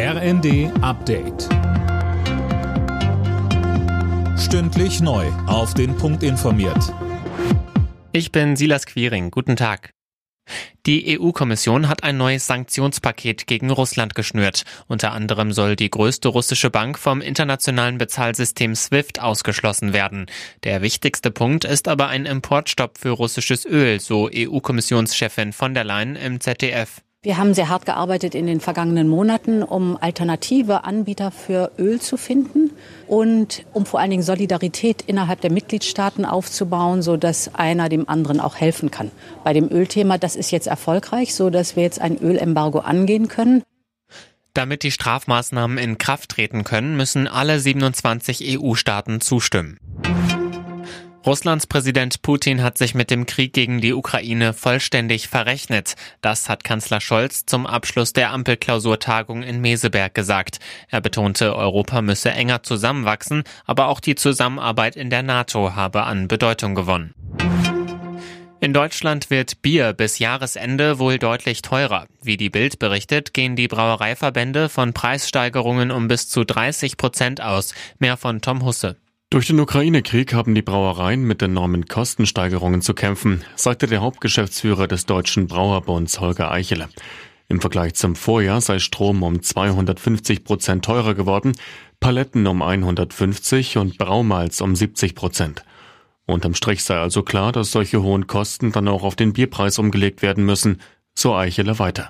RND Update. Stündlich neu. Auf den Punkt informiert. Ich bin Silas Quiring. Guten Tag. Die EU-Kommission hat ein neues Sanktionspaket gegen Russland geschnürt. Unter anderem soll die größte russische Bank vom internationalen Bezahlsystem SWIFT ausgeschlossen werden. Der wichtigste Punkt ist aber ein Importstopp für russisches Öl, so EU-Kommissionschefin von der Leyen im ZDF. Wir haben sehr hart gearbeitet in den vergangenen Monaten, um alternative Anbieter für Öl zu finden und um vor allen Dingen Solidarität innerhalb der Mitgliedstaaten aufzubauen, so dass einer dem anderen auch helfen kann. Bei dem Ölthema, das ist jetzt erfolgreich, so dass wir jetzt ein Ölembargo angehen können. Damit die Strafmaßnahmen in Kraft treten können, müssen alle 27 EU-Staaten zustimmen. Russlands Präsident Putin hat sich mit dem Krieg gegen die Ukraine vollständig verrechnet. Das hat Kanzler Scholz zum Abschluss der Ampelklausurtagung in Meseberg gesagt. Er betonte, Europa müsse enger zusammenwachsen, aber auch die Zusammenarbeit in der NATO habe an Bedeutung gewonnen. In Deutschland wird Bier bis Jahresende wohl deutlich teurer. Wie die Bild berichtet, gehen die Brauereiverbände von Preissteigerungen um bis zu 30 Prozent aus. Mehr von Tom Husse. Durch den Ukraine-Krieg haben die Brauereien mit enormen Kostensteigerungen zu kämpfen, sagte der Hauptgeschäftsführer des Deutschen Brauerbunds Holger Eichele. Im Vergleich zum Vorjahr sei Strom um 250 Prozent teurer geworden, Paletten um 150 und Braumalz um 70 Prozent. Unterm Strich sei also klar, dass solche hohen Kosten dann auch auf den Bierpreis umgelegt werden müssen, so Eichele weiter.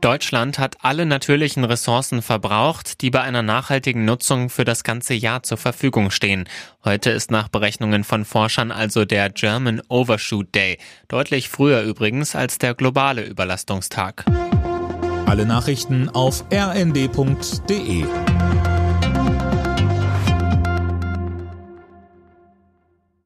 Deutschland hat alle natürlichen Ressourcen verbraucht, die bei einer nachhaltigen Nutzung für das ganze Jahr zur Verfügung stehen. Heute ist nach Berechnungen von Forschern also der German Overshoot Day. Deutlich früher übrigens als der globale Überlastungstag. Alle Nachrichten auf rnd.de